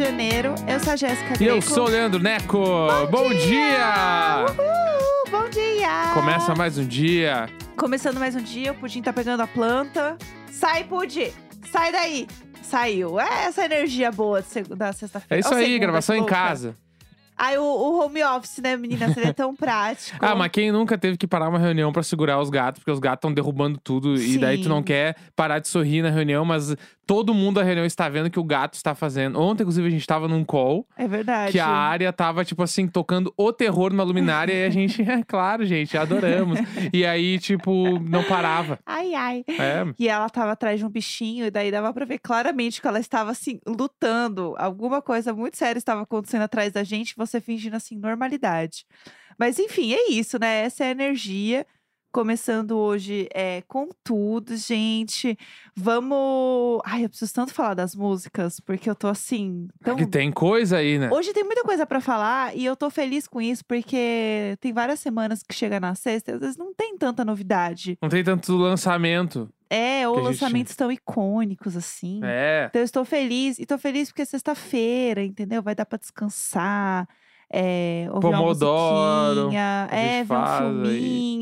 Sexta-feira, 28 de janeiro. Eu sou a Jéssica E eu sou o Leandro Neco. Bom, dia! Uhul, bom dia! Começa mais um dia. Começando mais um dia, o Pudim tá pegando a planta. Sai, Pudim! Sai daí! Saiu. É essa energia boa da sexta-feira. É isso Ou aí, segunda, gravação em casa. Ai, o, o home office, né, menina? Seria tão prático. Ah, mas quem nunca teve que parar uma reunião pra segurar os gatos, porque os gatos estão derrubando tudo e daí tu Sim. não quer parar de sorrir na reunião, mas todo mundo da reunião está vendo que o gato está fazendo. Ontem, inclusive, a gente tava num call É verdade. que a área tava, tipo assim, tocando o terror numa luminária e a gente, é claro, gente, adoramos. e aí, tipo, não parava. Ai, ai. É, E ela tava atrás de um bichinho, e daí dava pra ver claramente que ela estava assim, lutando. Alguma coisa muito séria estava acontecendo atrás da gente, você fingindo assim, normalidade. Mas enfim, é isso, né? Essa é a energia. Começando hoje é, com tudo, gente. Vamos. Ai, eu preciso tanto falar das músicas, porque eu tô assim. Tão... que tem coisa aí, né? Hoje tem muita coisa pra falar e eu tô feliz com isso, porque tem várias semanas que chega na sexta e às vezes não tem tanta novidade. Não tem tanto lançamento. É, ou a gente- lançamentos tão icônicos assim. É. Então eu estou feliz. E tô feliz porque é sexta-feira, entendeu? Vai dar pra descansar. É, ouvir Pomodoro, uma musiquinha, é, ver um faz aí.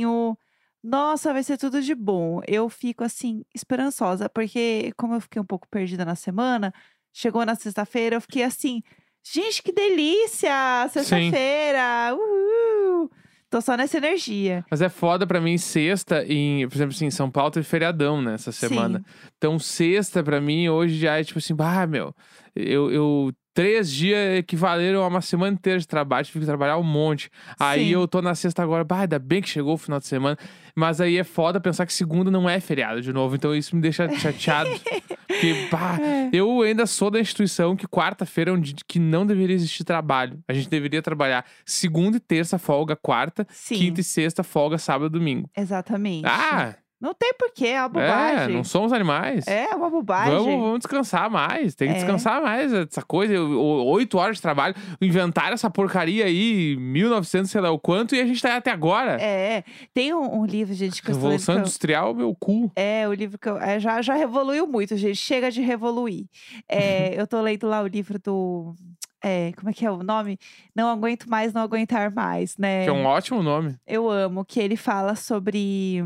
Nossa, vai ser tudo de bom. Eu fico assim, esperançosa, porque como eu fiquei um pouco perdida na semana, chegou na sexta-feira, eu fiquei assim, gente, que delícia! Sexta-feira! Uhul! Tô só nessa energia. Mas é foda pra mim sexta, em, por exemplo, assim, em São Paulo teve feriadão nessa semana. Sim. Então, sexta pra mim hoje já é tipo assim, bah, meu, eu, eu três dias equivaleram a uma semana inteira de trabalho, tive que trabalhar um monte. Aí Sim. eu tô na sexta agora, bah, ainda bem que chegou o final de semana. Mas aí é foda pensar que segunda não é feriado de novo, então isso me deixa chateado. Porque, bah, É. eu ainda sou da instituição que quarta-feira é um dia que não deveria existir trabalho. A gente deveria trabalhar segunda e terça, folga, quarta, Sim, quinta e sexta, folga, sábado e domingo. exatamente. Ah, Não tem porquê, é uma é, bobagem. não somos animais. É uma bobagem. Vamos, vamos descansar mais. Tem que É. descansar mais essa coisa. Oito horas de trabalho. Inventaram essa porcaria aí, 1900, sei lá o quanto, e a gente tá aí até agora. É, tem um, um livro, gente, que Revolução eu- Industrial, meu cu. É, o livro que eu, é, já, já revoluiu muito, gente. Chega de revoluir. É, eu tô lendo lá o livro do. é, como é que é o nome? Não aguento mais, não aguentar mais, né? Que é um ótimo nome. Eu amo que ele fala sobre.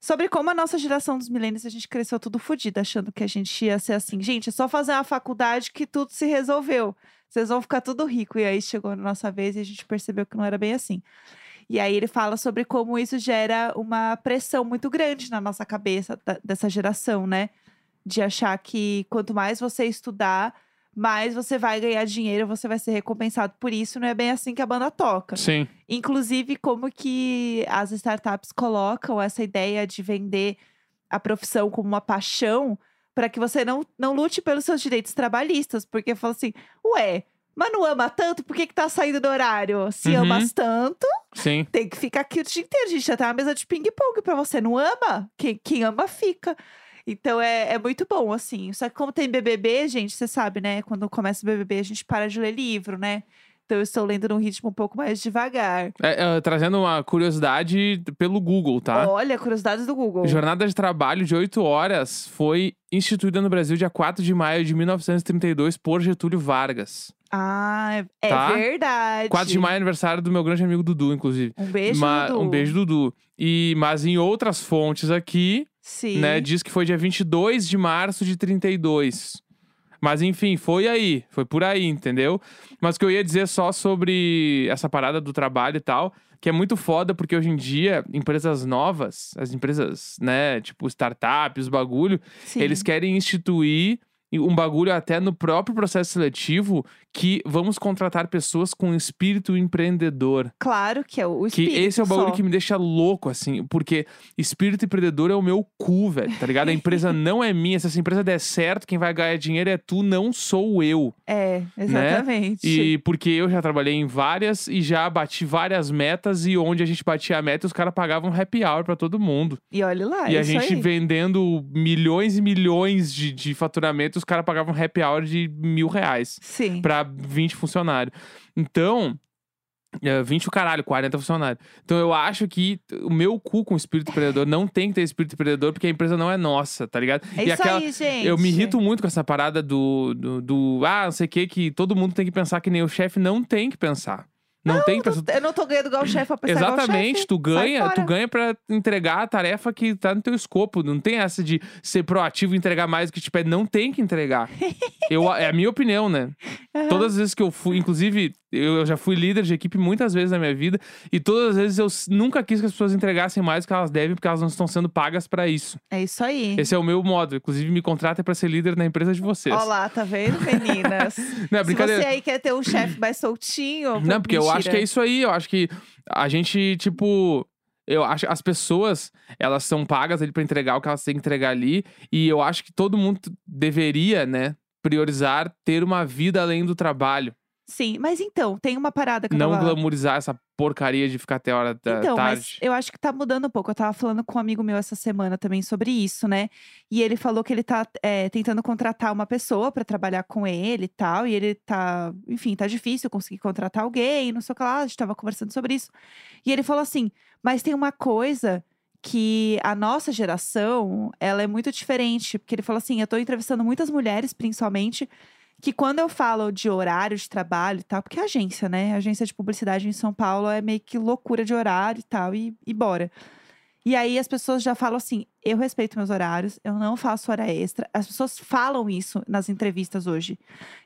Sobre como a nossa geração dos milênios, a gente cresceu tudo fodido, achando que a gente ia ser assim. Gente, é só fazer uma faculdade que tudo se resolveu. Vocês vão ficar tudo rico. E aí chegou na nossa vez e a gente percebeu que não era bem assim. E aí ele fala sobre como isso gera uma pressão muito grande na nossa cabeça da- dessa geração, né? De achar que quanto mais você estudar, mais você vai ganhar dinheiro, você vai ser recompensado por isso. Não é bem assim que a banda toca. Sim. Inclusive, como que as startups colocam essa ideia de vender a profissão como uma paixão para que você não, não lute pelos seus direitos trabalhistas. Porque fala assim, ué, mas não ama tanto, por que, que tá saindo do horário? Se Uhum. amas tanto, Sim. tem que ficar aqui o dia inteiro. A gente já tem uma mesa de ping-pong pra você. Não ama? Quem, quem ama, fica. Então é, é muito bom, assim. Só que como tem BBB, gente, você sabe, né? Quando começa o BBB, a gente para de ler livro, né? Então eu estou lendo num ritmo um pouco mais devagar. É, é, trazendo uma curiosidade pelo Google, tá? Olha, curiosidades do Google. Jornada de trabalho de 8 horas foi instituída no Brasil dia 4 de maio de 1932 por Getúlio Vargas. Ah, é, Tá? verdade. 4 de maio é aniversário do meu grande amigo Dudu, inclusive. Um beijo, Ma- Dudu. Um beijo, Dudu. E, mas em outras fontes aqui, Sim. né, diz que foi dia 22 de março de 32. Mas enfim, foi aí, foi por aí, entendeu? Mas o que eu ia dizer só sobre essa parada do trabalho e tal, que é muito foda, porque hoje em dia, empresas novas, as empresas, né, tipo startups, bagulho, Sim. eles querem instituir um bagulho até no próprio processo seletivo que vamos contratar pessoas com espírito empreendedor. Claro que é o Que espírito esse é o bagulho só. que me deixa louco, assim, porque espírito empreendedor é o meu cu, velho, tá ligado? A empresa não é minha. Se essa empresa der certo, quem vai ganhar dinheiro é tu, não sou eu. É, exatamente. Né? E porque eu já trabalhei em várias e já bati várias metas, e onde a gente batia a meta, os caras pagavam happy hour pra todo mundo. E olha lá, e a Ah, isso gente aí. vendendo milhões e milhões de, de faturamento, os caras pagavam happy hour de mil reais Sim. pra 20 funcionários. Então, É, 20 o caralho, 40 funcionários. Então eu acho que o meu cu com o espírito empreendedor não tem que ter espírito empreendedor, porque a empresa não é nossa, tá ligado? É e isso aquela. aí, gente. Eu me irrito muito com essa parada do, do, do, Ah, não sei o que, que todo mundo tem que pensar que nem o chefe não tem que pensar. Não, tem que pensar. Eu não tô ganhando igual o chefe pra pensar Exatamente, chefe. tu ganha, tu ganha para entregar a tarefa que tá no teu escopo. Não tem essa de ser proativo e entregar mais do que te pede. Não tem que entregar. Eu, é a minha opinião, né? Aham. Todas as vezes que eu fui, inclusive, eu já fui líder de equipe muitas vezes na minha vida, e todas as vezes eu s- nunca quis que as pessoas entregassem mais do que elas devem, porque elas não estão sendo pagas pra isso. É isso aí. Esse é o meu modo. Inclusive, me contrata pra ser líder na empresa de vocês. Ó lá, tá vendo, meninas? Não, é Se brincadeira. você aí quer ter um chefe mais soltinho. Não, porque eu acho que é isso aí. Eu acho que a gente, tipo. Eu acho as pessoas, elas são pagas ali pra entregar o que elas têm que entregar ali. E eu acho que todo mundo deveria, né, priorizar ter uma vida além do trabalho. Sim, mas então, tem uma parada que eu Não tava... glamorizar essa porcaria de ficar até a hora da Então, mas tarde. eu acho que tá mudando um pouco. Eu tava falando com um amigo meu essa semana também sobre isso, né? E ele falou que ele tá é, tentando contratar uma pessoa pra trabalhar com ele e tal. E ele tá, enfim, tá difícil conseguir contratar alguém, não sei o que lá. A gente tava conversando sobre isso. E ele falou assim: mas tem uma coisa que a nossa geração, ela é muito diferente. Porque ele falou assim: eu tô entrevistando muitas mulheres, principalmente. Que quando eu falo de horário de trabalho e tal, porque é agência, né? Agência de publicidade em São Paulo é meio que loucura de horário e tal, e, e bora. E aí as pessoas já falam assim: eu respeito meus horários, eu não faço hora extra. As pessoas falam isso nas entrevistas hoje.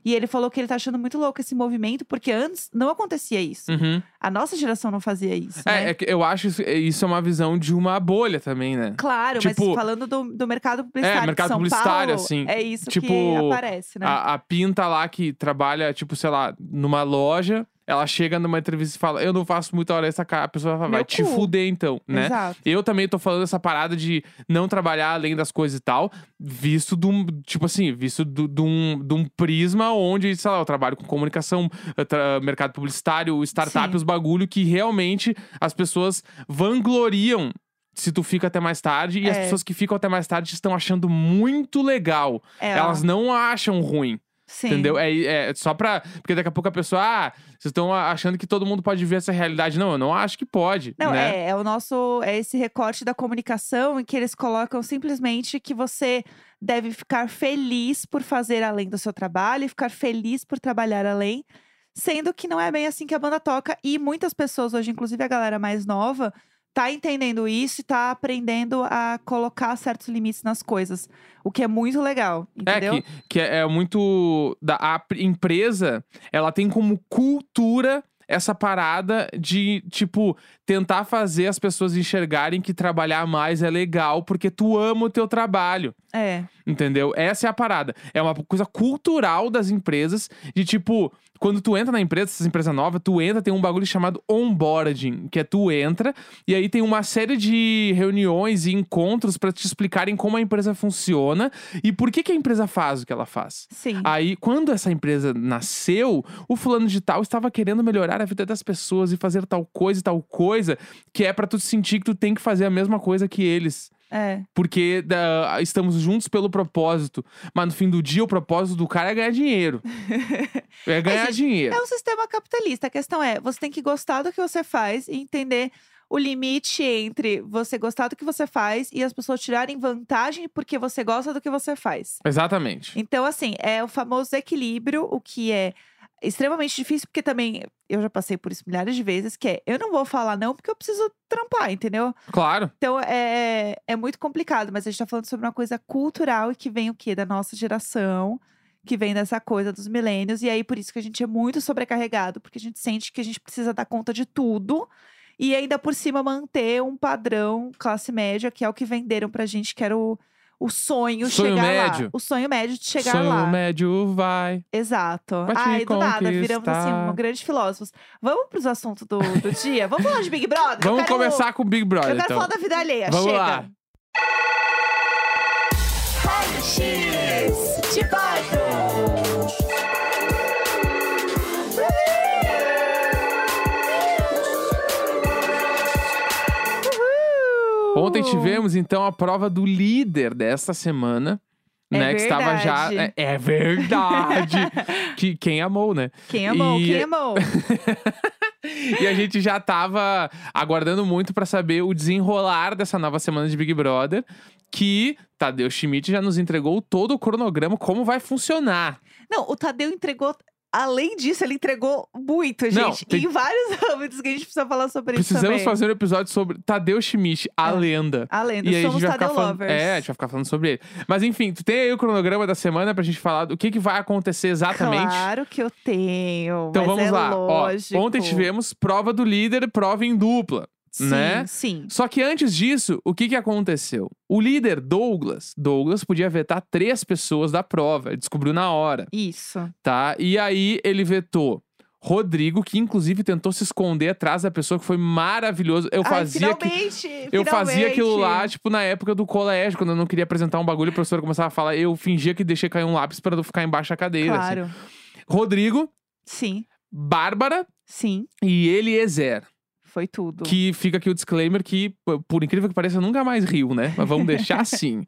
E ele falou que ele tá achando muito louco esse movimento, porque antes não acontecia isso. Uhum. A nossa geração não fazia isso. É, né? é eu acho isso, isso é uma visão de uma bolha também, né? Claro, tipo- mas falando do, do mercado publicitário. de mercado publicitário, Paulo, assim, É isso tipo, que aparece, né? A, a Pinta lá que trabalha, tipo, sei lá, numa loja, ela chega numa entrevista e fala: Eu não faço muita hora essa cara. A pessoa fala, vai te fuder então, né? Exato. Eu também tô falando essa parada de não trabalhar além das coisas e tal, visto de um, tipo assim, visto de um, de um prisma onde, sei lá, eu trabalho com comunicação, tra- mercado publicitário, startup, Sim. os bagulho que realmente as pessoas vangloriam se tu fica até mais tarde e as É. pessoas que ficam até mais tarde estão achando muito legal. É, Elas não acham ruim. Sim. Entendeu? É, é só pra. Porque daqui a pouco a pessoa, ah, vocês estão achando que todo mundo pode ver essa realidade. Não, eu não acho que pode. Não, né? é, é o nosso. É esse recorte da comunicação em que eles colocam simplesmente que você deve ficar feliz por fazer além do seu trabalho e ficar feliz por trabalhar além. Sendo que não é bem assim que a banda toca. E muitas pessoas hoje, inclusive a galera mais nova, tá entendendo isso e tá aprendendo a colocar certos limites nas coisas. O que é muito legal, entendeu? É, que, que é, é muito. Da, a pr- empresa, ela tem como cultura essa parada de, tipo, tentar fazer as pessoas enxergarem que trabalhar mais é legal porque tu ama o teu trabalho. É. Entendeu? Essa é a parada. É uma coisa cultural das empresas de tipo. Quando tu entra na empresa, essas empresas novas, tu entra, tem um bagulho chamado onboarding, que é tu entra e aí tem uma série de reuniões e encontros pra te explicarem como a empresa funciona e por que, que a empresa faz o que ela faz. Sim. Aí, quando essa empresa nasceu, o fulano de tal estava querendo melhorar a vida das pessoas e fazer tal coisa e tal coisa, que é pra tu sentir que tu tem que fazer a mesma coisa que eles. É. Porque da- estamos juntos pelo propósito. Mas no fim do dia, o propósito do cara é ganhar dinheiro. É ganhar gente, dinheiro. É um sistema capitalista. A questão é, você tem que gostar do que você faz e entender o limite entre você gostar do que você faz e as pessoas tirarem vantagem porque você gosta do que você faz. Exatamente. Então, assim, é o famoso equilíbrio, o que é extremamente difícil, porque também eu já passei por isso milhares de vezes, que é eu não vou falar não porque eu preciso trampar, entendeu? Claro. Então é, é muito complicado, mas a gente tá falando sobre uma coisa cultural e que vem o quê? Da nossa geração, que vem dessa coisa dos milênios. E aí, por isso que a gente é muito sobrecarregado, porque a gente sente que a gente precisa dar conta de tudo. E ainda por cima manter um padrão classe média, que é o que venderam pra gente, que era o, o sonho, Sonho chegar médio. lá. O sonho médio de chegar Sonho lá. médio vai. Exato. Vai te Ai, do nada, viramos assim, um grandes filósofos. Vamos pros assuntos do, do dia? Vamos falar de Big Brother? Vamos quero- começar com o Big Brother, Eu quero então. falar da vida alheia. Vamos Chega. lá. X de Ontem tivemos, então, a prova do líder desta semana. É né, que estava já. verdade. É, é verdade! que quem amou, né? Quem amou? E- Quem amou? e a gente já tava aguardando muito pra saber o desenrolar dessa nova semana de Big Brother. Que Tadeu Schmidt já nos entregou todo o cronograma, como vai funcionar. Não, o Tadeu entregou. Além disso, ele entregou muito, gente. Não, tem- Em vários âmbitos que a gente precisa falar sobre isso. Precisamos fazer um episódio sobre Tadeu Schmidt, a É. lenda. A lenda, E aí a somos gente vai Tadeu ficar falando. Lovers. É, a gente vai ficar falando sobre ele. Mas enfim, tu tem aí o cronograma da semana pra gente falar do que, que vai acontecer exatamente. Claro que eu tenho. Então vamos é lá. Ó, ontem tivemos prova do líder, prova em dupla. Sim, né? Sim. Só que antes disso, o que, que aconteceu? O líder Douglas, Douglas podia vetar três pessoas da prova, ele descobriu na hora, Isso. tá? E aí ele vetou Rodrigo, que inclusive tentou se esconder atrás da pessoa, que foi maravilhoso. Eu Ai, fazia que finalmente, eu fazia aquilo lá, tipo, na época do colégio, quando eu não queria apresentar um bagulho, a professora começava a falar, eu fingia que deixei cair um lápis para não ficar embaixo da cadeira. assim. Claro. Rodrigo, Sim, Bárbara sim. e Eliezer. Foi tudo. Que fica aqui o disclaimer que, por incrível que pareça, nunca mais riu, né? Mas vamos deixar assim.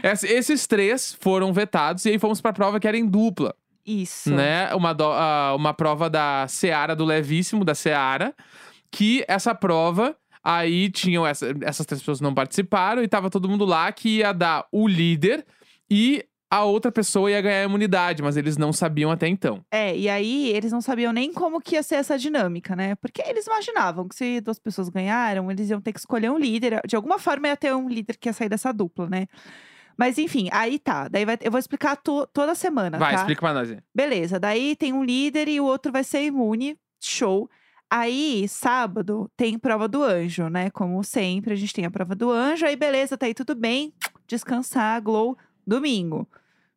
Ess- Esses três foram vetados e aí fomos pra prova que era em dupla, Isso. né? Uma, do- ah, uma prova da Seara, do Levíssimo, da Seara. Que essa prova, aí tinham essa- essas três pessoas não participaram e tava todo mundo lá que ia dar o líder e a outra pessoa ia ganhar a imunidade, mas eles não sabiam até então. É, e aí eles não sabiam nem como que ia ser essa dinâmica, né? Porque eles imaginavam que se duas pessoas ganharam, eles iam ter que escolher um líder. De alguma forma ia ter um líder que ia sair dessa dupla, né? Mas enfim, aí tá. Daí vai- eu vou explicar to- toda semana, Vai, tá? explica pra nós aí. Beleza, daí tem um líder e o outro vai ser imune. Show. Aí, sábado, tem prova do anjo, né? Como sempre, a gente tem a prova do anjo. Aí, beleza, tá aí tudo bem. Descansar, glow. Domingo.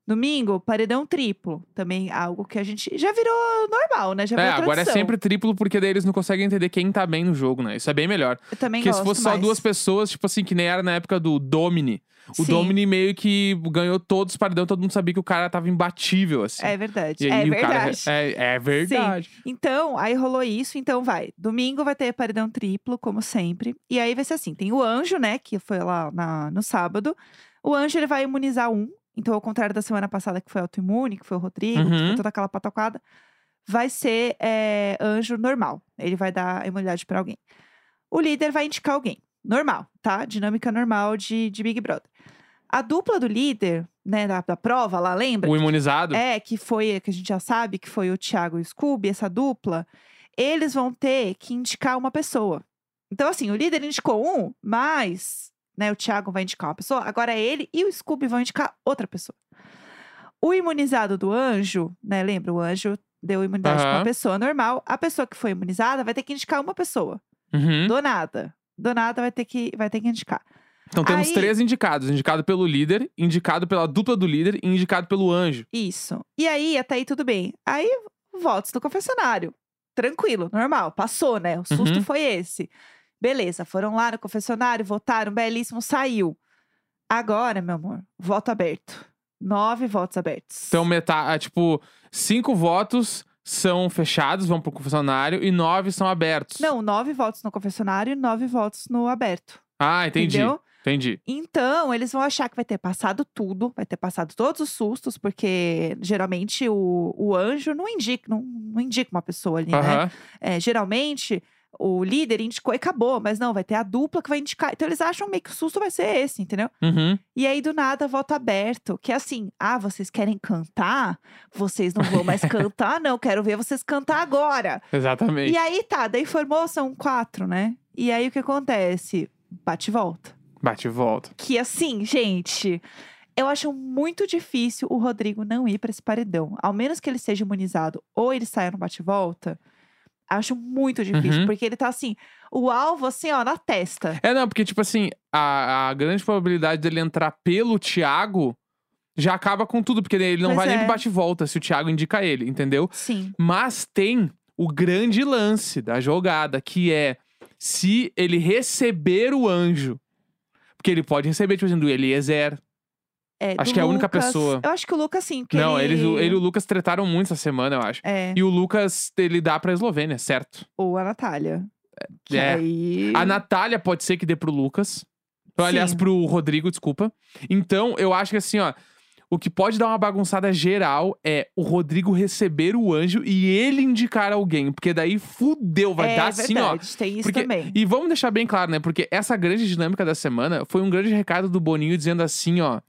Domingo, paredão triplo. Também algo que a gente já virou normal, né? Já É, virou agora é tradição. sempre triplo, porque daí eles não conseguem entender quem tá bem no jogo, né? Isso é bem melhor. Eu também Porque se fosse só mais. duas pessoas, tipo assim, que nem era na época do Domini. O Sim, Domini meio que ganhou todos os paredão, todo mundo sabia que o cara tava imbatível, assim. É verdade. É verdade. cara. É, é verdade. Então, aí rolou isso, então vai. Domingo vai ter paredão triplo, como sempre. E aí vai ser assim: tem o anjo, né? Que foi lá na- no sábado. O anjo ele vai imunizar um. Então, ao contrário da semana passada, que foi autoimune, que foi o Rodrigo, que Uhum. foi toda aquela patocada, vai ser é, anjo normal. Ele vai dar a imunidade pra alguém. O líder vai indicar alguém. Normal, tá? Dinâmica normal de, de Big Brother. A dupla do líder, né, da, da prova lá, lembra? O imunizado. É, que foi, que a gente já sabe que foi o Thiago e o Scooby, essa dupla. Eles vão ter que indicar uma pessoa. Então, assim, o líder indicou um, mas né, o Thiago vai indicar uma pessoa. Agora ele e o Scooby vão indicar outra pessoa. O imunizado do anjo, né? Lembra? O anjo deu imunidade pra uma Aham. pessoa normal. A pessoa que foi imunizada vai ter que indicar uma pessoa. Uhum. Do nada. Do nada vai ter que, vai ter que indicar. Então temos Aí- três indicados: indicado pelo líder, indicado pela dupla do líder e indicado pelo anjo. Isso. E aí, até aí tudo bem. Aí, votos do confessionário. Tranquilo, normal. Passou, né? O susto Uhum. foi esse. Beleza, foram lá no confessionário, votaram, belíssimo, saiu. Agora, meu amor, voto aberto. Nove votos abertos. Então, metade, tipo, cinco votos são fechados, vão pro confessionário, e nove são abertos. Não, nove votos no confessionário e nove votos no aberto. Ah, entendi. Entendeu? Entendi. Então, eles vão achar que vai ter passado tudo, vai ter passado todos os sustos, porque geralmente o, o anjo não indica, não, não indica uma pessoa ali, né? É, geralmente, o líder indicou e acabou, mas não, vai ter a dupla que vai indicar. Então, eles acham meio que o susto vai ser esse, entendeu? Uhum. E aí, do nada, voto aberto. Que é assim, ah, vocês querem cantar? Vocês não vão mais cantar, não. Quero ver vocês cantar agora. Exatamente. E aí, tá, daí formou, são quatro, né? E aí, o que acontece? Bate e volta. Bate e volta. Que assim, gente... Eu acho muito difícil o Rodrigo não ir pra esse paredão. Ao menos que ele seja imunizado ou ele saia no bate-volta. Acho muito difícil, Uhum. porque ele tá assim, o alvo assim, ó, na testa. É, não, porque, tipo assim, a, a grande probabilidade dele entrar pelo Thiago já acaba com tudo, porque ele não Pois vai nem é. pro bate-volta se o Thiago indica ele, entendeu? Sim. Mas tem o grande lance da jogada, que é se ele receber o anjo. Porque ele pode receber, tipo assim, do Eliezer. É, Acho que é a única Lucas- pessoa. Eu acho que o Lucas sim, Não, ele... eles, o- ele e o Lucas tretaram muito essa semana, eu acho. É, E o Lucas, ele dá pra Eslovênia, certo? ou a Natália. Que É. aí... A Natália pode ser que dê pro Lucas. Aliás, Sim. pro Rodrigo, desculpa. Então, eu acho que assim, ó. o que pode dar uma bagunçada geral é o Rodrigo receber o anjo e ele indicar alguém. Porque daí fudeu, vai é dar assim, ó. tem isso Porque- também. E vamos deixar bem claro, né? Porque essa grande dinâmica da semana foi um grande recado do Boninho dizendo assim, ó.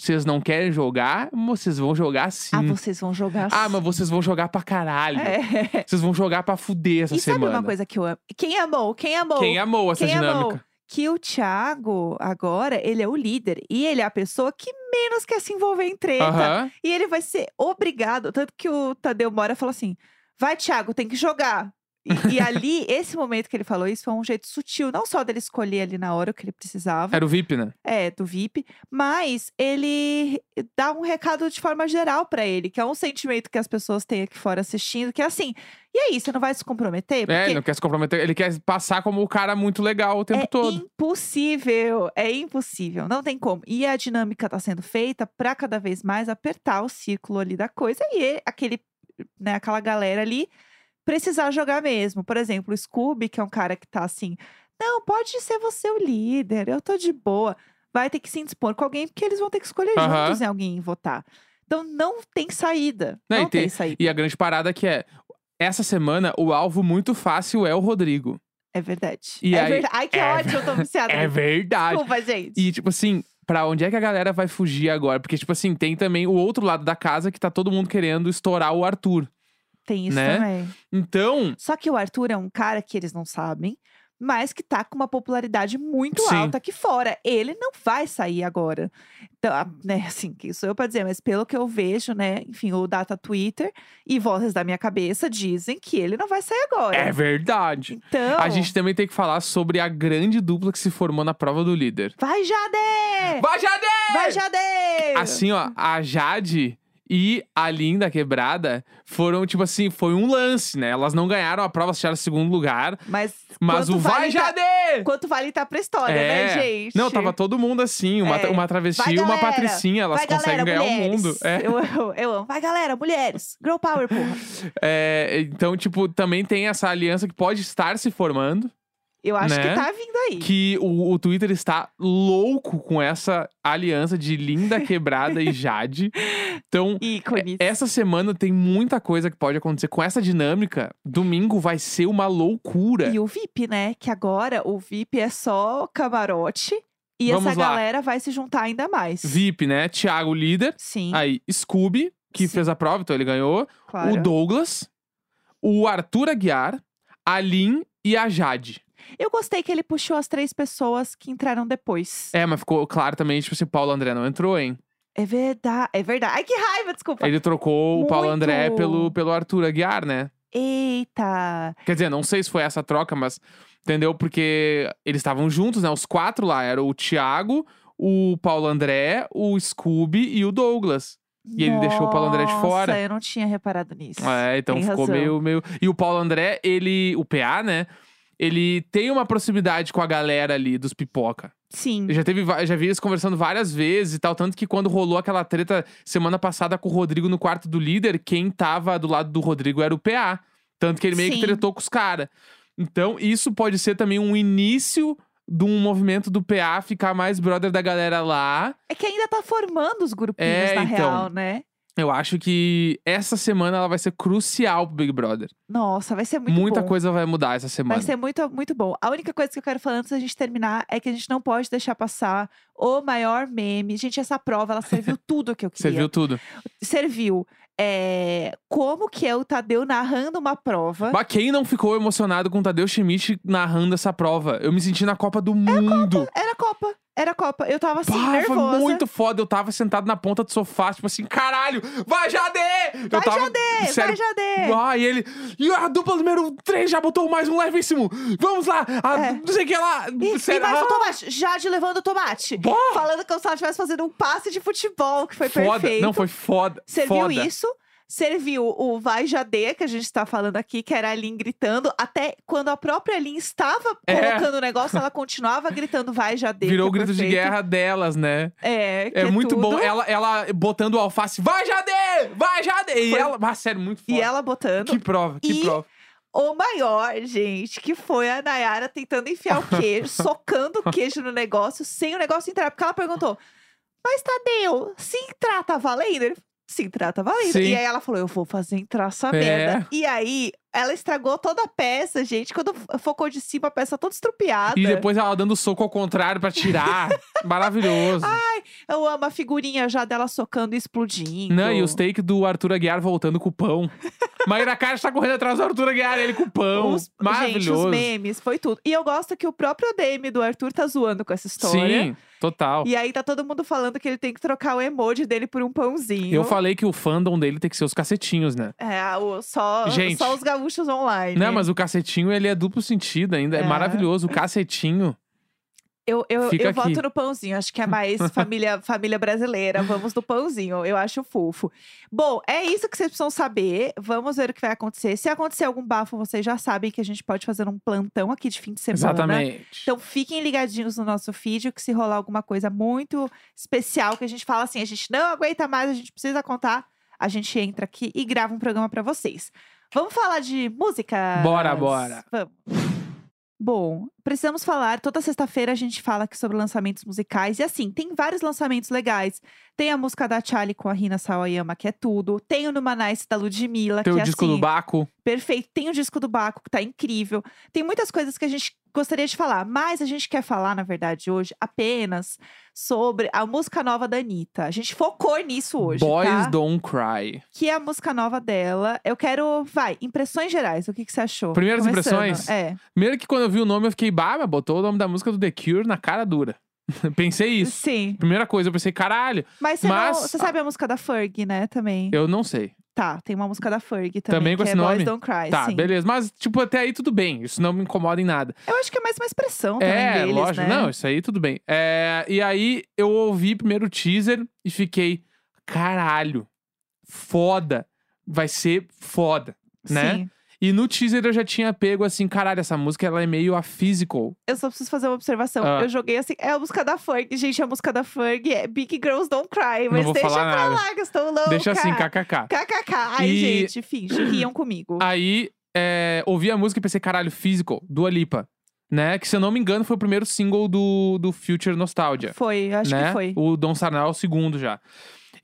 Vocês não querem jogar, vocês vão jogar sim. Ah, vocês vão jogar Ah, mas vocês vão jogar pra caralho. É. Vocês vão jogar pra fuder essa E sabe semana. uma coisa que eu amo? Quem amou? Quem amou? Quem amou essa Quem dinâmica? amou? Que o Thiago, agora, ele é o líder. E ele é a pessoa que menos quer se envolver em treta. Aham. E ele vai ser obrigado. Tanto que o Tadeu Mora falou assim: vai, Thiago, tem que jogar. E, e ali, esse momento que ele falou isso foi um jeito sutil, não só dele escolher ali na hora o que ele precisava, Era o VIP, né? é, do VIP, mas ele dá um recado de forma geral pra ele, que é um sentimento que as pessoas têm aqui fora assistindo, que é assim: e aí, você não vai se comprometer? É, Porque ele não quer se comprometer, ele quer passar como o cara muito legal o tempo é todo. impossível, é impossível, não tem como. E a dinâmica tá sendo feita pra cada vez mais apertar o círculo ali da coisa e ele- aquele, né, aquela galera ali precisar jogar mesmo. Por exemplo, o Scooby, que é um cara que tá assim, não, pode ser você o líder, eu tô de boa. Vai ter que se indispor com alguém, porque eles vão ter que escolher juntos em alguém e votar. Então não tem saída. Não, Não tem, tem- saída. E a grande parada que é, essa semana, o alvo muito fácil é o Rodrigo. É verdade. E é aí- verdade. Ai, que é ódio, eu tô viciada. É verdade. Desculpa, gente. E, tipo assim, pra onde é que a galera vai fugir agora? Porque, tipo assim, tem também o outro lado da casa que tá todo mundo querendo estourar o Arthur. Tem isso né? também. Então, Só que o Arthur é um cara que eles não sabem, mas que tá com uma popularidade muito Sim. alta aqui fora. Ele não vai sair agora. Então, né, assim, quem sou eu pra dizer, mas pelo que eu vejo, né, enfim, o data Twitter e vozes da minha cabeça dizem que ele não vai sair agora. é verdade. Então, A gente também tem que falar sobre a grande dupla que se formou na prova do líder. vai Jade! Vai, Jade! Vai Jade! Assim, ó, a Jade e a Linda Quebrada foram, tipo assim, foi um lance, né? Elas não ganharam a prova, acharam segundo lugar. Mas, Mas o Vai vale tá- Jade! quanto vale tá pra história, É. né, gente? Não, tava todo mundo assim, uma, É. uma travesti Vai, e uma patricinha. Elas Vai, conseguem galera, ganhar mulheres. o mundo. É. Eu, eu, eu amo. Vai, galera, mulheres. Girl power, porra. É, então, tipo, também tem essa aliança que pode estar se formando. Eu acho Né? que tá vindo aí. Que o, o Twitter está louco com essa aliança de Linda Quebrada e Jade. Então, Ícones. essa semana tem muita coisa que pode acontecer com essa dinâmica. Domingo vai ser uma loucura. E o VIP, né? Que agora o VIP é só camarote. E Vamos essa lá. galera vai se juntar ainda mais. VIP, né? Thiago, líder. Sim, Aí, Scooby, que Sim. fez a prova, então ele ganhou. claro. O Douglas. O Arthur Aguiar. A Lin e a Jade. Eu gostei que ele puxou as três pessoas que entraram depois. É, mas ficou claro também, tipo assim, Paulo André não entrou, hein? É verdade. É verdade. Ai, que raiva, desculpa. Ele trocou o Paulo Muito. André pelo, pelo Arthur Aguiar, né? Eita. Quer dizer, não sei se foi essa troca, mas entendeu? Porque eles estavam juntos, né? Os quatro lá. Era o Thiago, o Paulo André, o Scooby e o Douglas. E ele deixou o Paulo André de fora. Nossa, eu não tinha reparado nisso. É, então Tem ficou razão. meio, meio. E o Paulo André, ele. O PA, né? Ele tem uma proximidade com a galera ali dos pipoca. Sim. Eu já teve, já vi eles conversando várias vezes e tal. Tanto que quando rolou aquela treta semana passada com o Rodrigo no quarto do líder, quem tava do lado do Rodrigo era o PA. Tanto que ele meio que Sim. tretou com os caras. Então, isso pode ser também um início de um movimento do PA ficar mais brother da galera lá. É que ainda tá formando os grupinhos, É, na então. real, né? Eu acho que essa semana ela vai ser crucial pro Big Brother. Nossa, vai ser muito Muita bom. coisa vai mudar essa semana. Vai ser muito, muito bom. A única coisa que eu quero falar antes da gente terminar é que a gente não pode deixar passar o maior meme. Gente, essa prova, ela serviu tudo o que eu queria. viu tudo. Serviu. é, como que é o Tadeu narrando uma prova. Mas quem não ficou emocionado com o Tadeu Schmidt narrando essa prova? Eu me senti na Copa do Mundo. Era Copa. Era Copa. Eu tava assim, Pá, foi nervosa. muito foda. Eu tava sentado na ponta do sofá, tipo assim, caralho, vai Jade! eu Vai, tava, Jade! sério, Vai, Jade! Ah, e ele. E a dupla número 3 já botou mais um levíssimo. Vamos lá! A, É. Não sei o que lá. E, e mais ah, um tomate. Jade levando o tomate. Bah! Falando como se ela estivesse fazendo um passe de futebol, que foi foda. perfeito. Não, foi foda. Serviu foda. isso. Serviu o Vai Jade, que a gente tá falando aqui, que era a Lin gritando. Até quando a própria Lin estava É. colocando o negócio, ela continuava gritando Vai Jade. Virou o é grito de perfeito. guerra delas, né? É, que É, muito tudo. bom. Ela, ela botando o alface, vai Jade! Vai Jade! E Foi- ela. Ah, sério, muito foda. E ela botando. Que prova, que E- prova. O maior, gente, que foi a Nayara tentando enfiar o queijo, socando o queijo no negócio, sem o negócio entrar. Porque ela perguntou: Mas Tadeu, se entrar tá valendo? Ele, se entrar tá valendo. Sim. E aí ela falou, eu vou fazer entrar essa É. merda. E aí, ela estragou toda a peça, gente. Quando focou de cima, a peça toda estrupiada. E depois ela dando soco ao contrário pra tirar. Maravilhoso. Eu amo a figurinha já dela socando e explodindo. Não, e os take do Arthur Aguiar voltando com o pão. Maíra Caixa tá correndo atrás do Arthur Aguiar, ele com o pão. Os- Gente, Maravilhoso. os memes, foi tudo. E eu gosto que o próprio DM do Arthur tá zoando com essa história. Sim, total. E aí tá todo mundo falando que ele tem que trocar o emoji dele por um pãozinho. Eu falei que o fandom dele tem que ser os cacetinhos, né? É, o- só, Gente. só os gaúchos online. Não, mas o cacetinho, ele é duplo sentido ainda. É, É. maravilhoso. O cacetinho. Eu, eu, Fica eu aqui. voto no pãozinho. Acho que é mais família, família brasileira. Vamos no pãozinho. Eu acho fofo. Bom, é isso que vocês precisam saber. Vamos ver o que vai acontecer. Se acontecer algum bafo, vocês já sabem que a gente pode fazer um plantão aqui de fim de semana. Exatamente. Então fiquem ligadinhos no nosso feed, que se rolar alguma coisa muito especial, que a gente fala assim, a gente não aguenta mais, a gente precisa contar, a gente entra aqui e grava um programa pra vocês. Vamos falar de música? Bora, bora. Vamos. Bom, precisamos falar. Toda sexta-feira a gente fala aqui sobre lançamentos musicais. E assim, tem vários lançamentos legais. Tem a música da Charlie com a Rina Sawayama, que é tudo. Tem o Numanice da Ludmilla, Tem que o é disco assim, do Baco. Perfeito. Tem o disco do Baco, que tá incrível. Tem muitas coisas que a gente gostaria de falar, mas a gente quer falar, na verdade, hoje, apenas sobre a música nova da Anitta. A gente focou nisso hoje. Boys tá? Don't Cry. Que é a música nova dela. Eu quero. Vai, impressões gerais. O que, que você achou? Primeiras Começando. impressões? É. Primeiro que quando eu vi o nome, eu fiquei, bah, mas botou o nome da música do The Cure na cara dura. Pensei isso. Sim. Primeira coisa, eu pensei, caralho, Mas você, Mas- não- você sabe a música da Ferg, né? Também. eu não sei. Tá, tem uma música da Ferg também. Também com que esse é nome? Boys Don't Cry. Tá, sim. beleza. Mas, tipo, até aí tudo bem. Isso não me incomoda em nada. Eu acho que é mais uma expressão também É, deles, lógico. né? Não, isso aí tudo bem. É, e aí eu ouvi primeiro o teaser e fiquei, caralho, foda. Vai ser foda, né? Sim. E no teaser eu já tinha pego assim, caralho, essa música ela é meio a physical. Eu só preciso fazer uma observação. Ah. Eu joguei assim, é a música da Ferg. Gente, a música da Ferg é Big Girls Don't Cry. Mas deixa pra nada. lá, que eu estou louca. Deixa assim, kkk. KKK. Ai, E- gente, finge, riam comigo. Aí é, ouvi a música e pensei, caralho, physical, Dua Lipa. Né? Que se eu não me engano foi o primeiro single do, do Future Nostalgia. Foi, acho né? que foi. O Don Sarnal é o segundo já.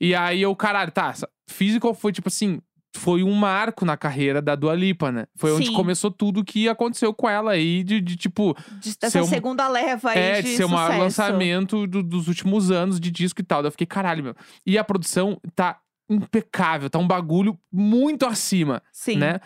E aí eu, caralho, tá, Physical foi tipo assim, foi um marco na carreira da Dua Lipa, né? Foi onde Sim. começou tudo que aconteceu com ela aí, de, de, tipo, De- Dessa um- segunda leva aí é, de, de ser um sucesso. lançamento do- dos últimos anos de disco e tal. Daí eu fiquei, caralho, meu. E a produção tá impecável, tá um bagulho muito acima, Sim. né?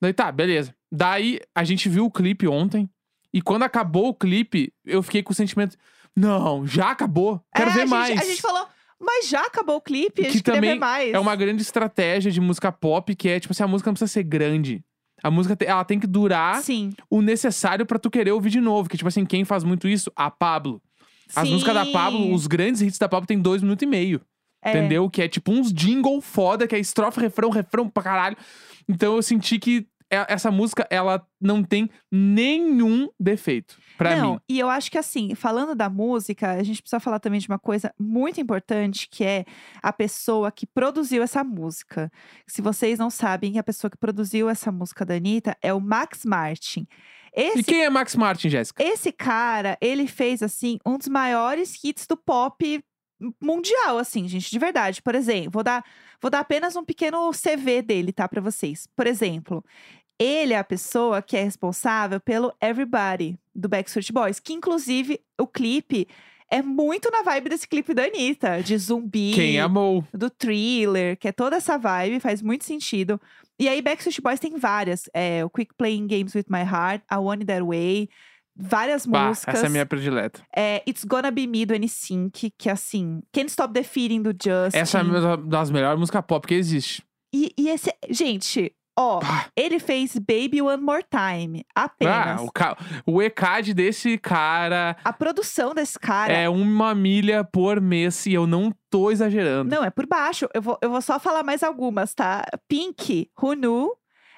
Daí tá, beleza. Daí a gente viu o clipe ontem, e quando acabou o clipe, eu fiquei com o sentimento, não, já acabou, quero É, ver a gente- mais. A gente falou, mas já acabou o clipe, a Que gente queria ver também mais. É uma grande estratégia de música pop, que é, tipo assim, a música não precisa ser grande. A música, ela tem que durar Sim. o necessário pra tu querer ouvir de novo. Que, tipo assim, quem faz muito isso? A Pablo. As músicas da Pablo, Sim. os grandes hits da Pablo tem dois minutos e meio. É. Entendeu? Que é tipo uns jingle foda, que é estrofe, refrão, refrão pra caralho. Então eu senti que essa música, ela não tem nenhum defeito. Pra Não, mim. e eu acho que assim, falando da música, a gente precisa falar também de uma coisa muito importante, que é a pessoa que produziu essa música. Se vocês não sabem, a pessoa que produziu essa música da Anitta é o Max Martin. Esse E quem é Max Martin, Jéssica? Esse cara, ele fez, assim, um dos maiores hits do pop mundial, assim, gente, de verdade. Por exemplo, vou dar, vou dar apenas um pequeno CV dele, tá, pra vocês. Por exemplo, ele é a pessoa que é responsável pelo Everybody, do Backstreet Boys, que inclusive o clipe é muito na vibe desse clipe da Anitta, de zumbi Quem amou? do thriller, que é toda essa vibe, faz muito sentido. E aí, Backstreet Boys tem várias. É, o Quick Playing Games with My Heart, A One That Way, várias Bah, músicas. essa é a minha predileta. É, It's Gonna Be Me, do NSYNC, que é assim... Can't Stop the Feeling, do Justin. Essa é uma das melhores músicas pop que existe. E, e esse... Gente, ó... Pá. Ele fez Baby One More Time, apenas. Ah, o, ca... o ECAD desse cara A produção desse cara... é uma milha por mês e eu não tô exagerando. Não, é por baixo. Eu vou, eu vou só falar mais algumas, tá? Pink, Who Knew,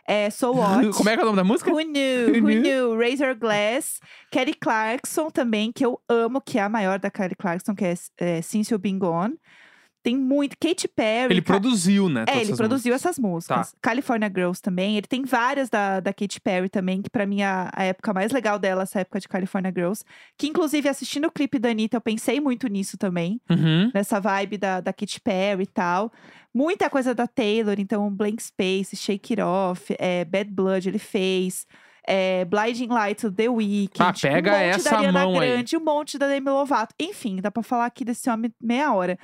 é, So What... Como é que é o nome da música? Who knew? Who Who knew? Razor Glass. Kelly Clarkson também, que eu amo, que é a maior da Kelly Clarkson, que é, é Since You've Been Gone. Tem muito. Katy Perry. Ele ca- produziu, né? É, todas ele essas produziu músicas. essas músicas. California Girls também. Ele tem várias da, da Katy Perry também, que pra mim a, a época mais legal dela, essa época de California Girls. Que inclusive assistindo o clipe da Anitta, eu pensei muito nisso também. Uhum. Nessa vibe da, da Katy Perry e tal. Muita coisa da Taylor, então Blank Space, Shake It Off, é, Bad Blood ele fez. É, Blinding Lights The Weeknd. Ah, pega um monte essa da Ariana mão aí. Grande, um monte da Demi Lovato. Enfim, dá pra falar aqui desse homem meia hora.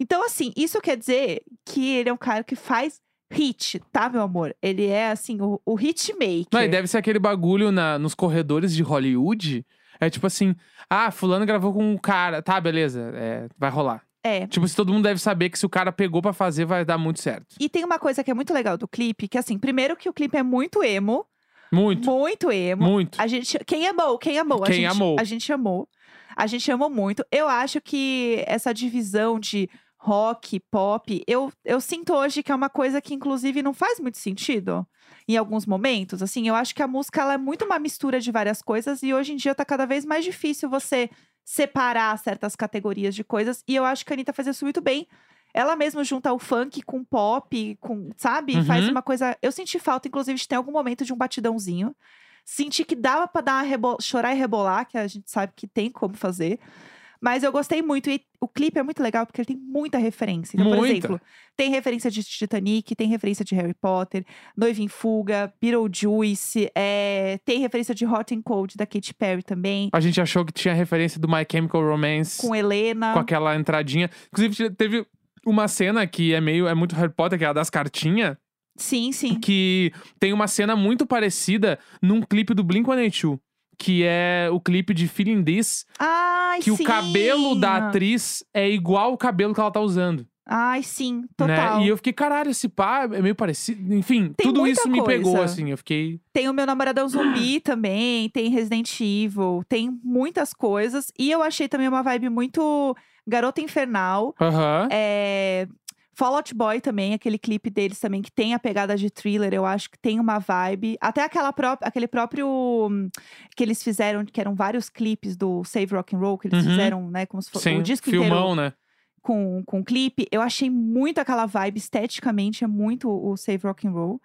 Então, assim, isso quer dizer que ele é um cara que faz hit, tá, meu amor? Ele é, assim, o, o hitmaker. Não, e deve ser aquele bagulho na, nos corredores de Hollywood. É tipo assim, ah, fulano gravou com um cara. Tá, beleza, é, vai rolar. É. Tipo, se todo mundo deve saber que se o cara pegou pra fazer, vai dar muito certo. E tem uma coisa que é muito legal do clipe, que assim, primeiro que o clipe é muito emo. Muito, Muito emo. muito. A gente, quem amou, quem amou, a Quem gente, amou. a gente amou. A gente amou muito. Eu acho que essa divisão de rock, pop, eu, eu sinto hoje que é uma coisa que inclusive não faz muito sentido em alguns momentos. Assim, eu acho que a música ela é muito uma mistura de várias coisas e hoje em dia tá cada vez mais difícil você separar certas categorias de coisas e eu acho que a Anitta faz isso muito bem. Ela mesma junta o funk com pop, com, sabe? Faz Uhum. uma coisa. Eu senti falta, inclusive, de ter algum momento de um batidãozinho. Senti que dava pra dar uma rebo... chorar e rebolar, que a gente sabe que tem como fazer. Mas eu gostei muito. E o clipe é muito legal porque ele tem muita referência. Então, por Muita. exemplo, tem referência de Titanic, tem referência de Harry Potter, Noiva em Fuga, Beetlejuice, é... tem referência de Hot and Cold da Katy Perry também, A gente achou que tinha referência do My Chemical Romance com Helena. com aquela entradinha. Inclusive, teve uma cena que é meio. É muito Harry Potter, que é a das cartinhas. Sim, sim. Que tem uma cena muito parecida num clipe do Blink-182. Que é o clipe de Feeling This. Ai, Que sim. o cabelo da atriz é igual o cabelo que ela tá usando. Ai, sim, total. Né? E eu fiquei, caralho, esse pá é meio parecido. Enfim, Tem tudo isso me pegou, coisa. assim. Eu fiquei. Tem o meu namoradão zumbi também, tem Resident Evil, tem muitas coisas. E eu achei também uma vibe muito garota infernal. Aham. É... Fall Out Boy também, aquele clipe deles também, que tem a pegada de thriller, eu acho que tem uma vibe. Até aquela pró aquele próprio hum, que eles fizeram, que eram vários clipes do Save Rock and Roll, que eles Uhum. fizeram, né, como se fosse o disco filmão, inteiro né? com, com clipe, eu achei muito aquela vibe, esteticamente, é muito o Save Rock and Roll.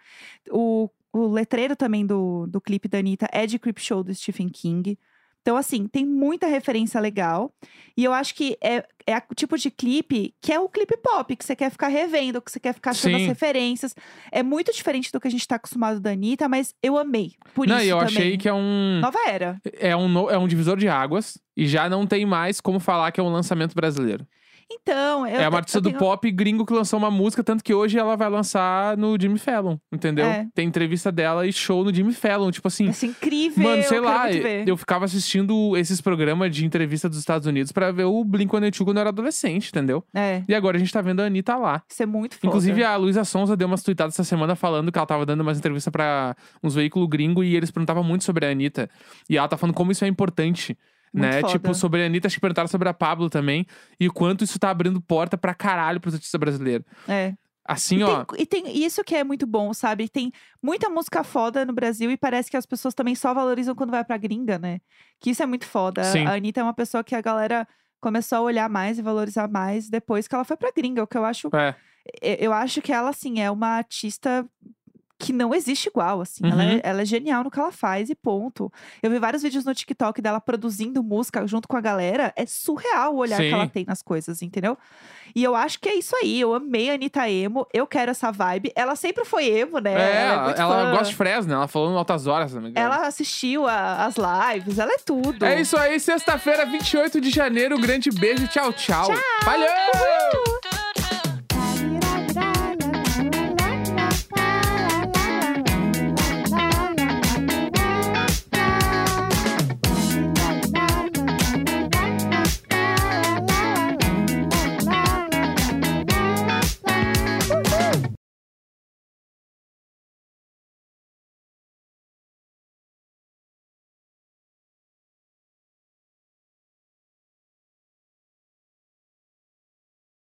O, o letreiro também do, do clipe da Anitta é de Creep Show do Stephen King. Então, assim, tem muita referência legal. E eu acho que é, é o tipo de clipe que é o clipe pop, que você quer ficar revendo, que você quer ficar achando as Sim. referências. É muito diferente do que a gente tá acostumado da Anitta, mas eu amei. Por Não, isso eu também. achei que é um. Nova era. É um, é um divisor de águas. E já não tem mais como falar que é um lançamento brasileiro. Então, eu é uma artista eu do tenho- pop gringo que lançou uma música, tanto que hoje ela vai lançar no Jimmy Fallon, entendeu? É. Tem entrevista dela e show no Jimmy Fallon. Tipo assim, Isso é incrível. Mano, sei eu lá, eu ficava assistindo esses programas de entrevista dos Estados Unidos pra ver o Blink-182 quando eu era adolescente, entendeu? É, E agora a gente tá vendo a Anitta lá. isso é muito foda. Inclusive, a Luísa Sonza deu umas tweetadas essa semana falando que ela tava dando umas entrevistas pra uns veículos gringos e eles perguntavam muito sobre a Anitta. E ela tá falando como isso é importante. Muito né? foda. Tipo, sobre a Anitta, acho que perguntaram sobre a Pablo também. E o quanto isso tá abrindo porta pra caralho pros artistas brasileiros. É. Assim, E ó. tem, e tem isso que é muito bom, sabe? Tem muita música foda no Brasil e parece que as pessoas também só valorizam quando vai pra gringa, né? Que isso é muito foda. Sim. A Anitta é uma pessoa que a galera começou a olhar mais e valorizar mais depois que ela foi pra gringa. O que eu acho. É. Eu acho que ela, assim, é uma artista que não existe igual, assim. Ela, Uhum. é, ela é genial no que ela faz e ponto. Eu vi vários vídeos no TikTok dela produzindo música junto com a galera. É surreal o olhar que ela Sim. tem nas coisas, entendeu? E eu acho que é isso aí. Eu amei a Anitta emo. Eu quero essa vibe. Ela sempre foi emo, né? É, ela, é ela, ela gosta de Fresno, ela falou em altas horas, se não me engano. Ela assistiu a- as lives. Ela é tudo. É isso aí, sexta-feira, 28 de janeiro. Um grande beijo, tchau, tchau. Valeu! Uhul!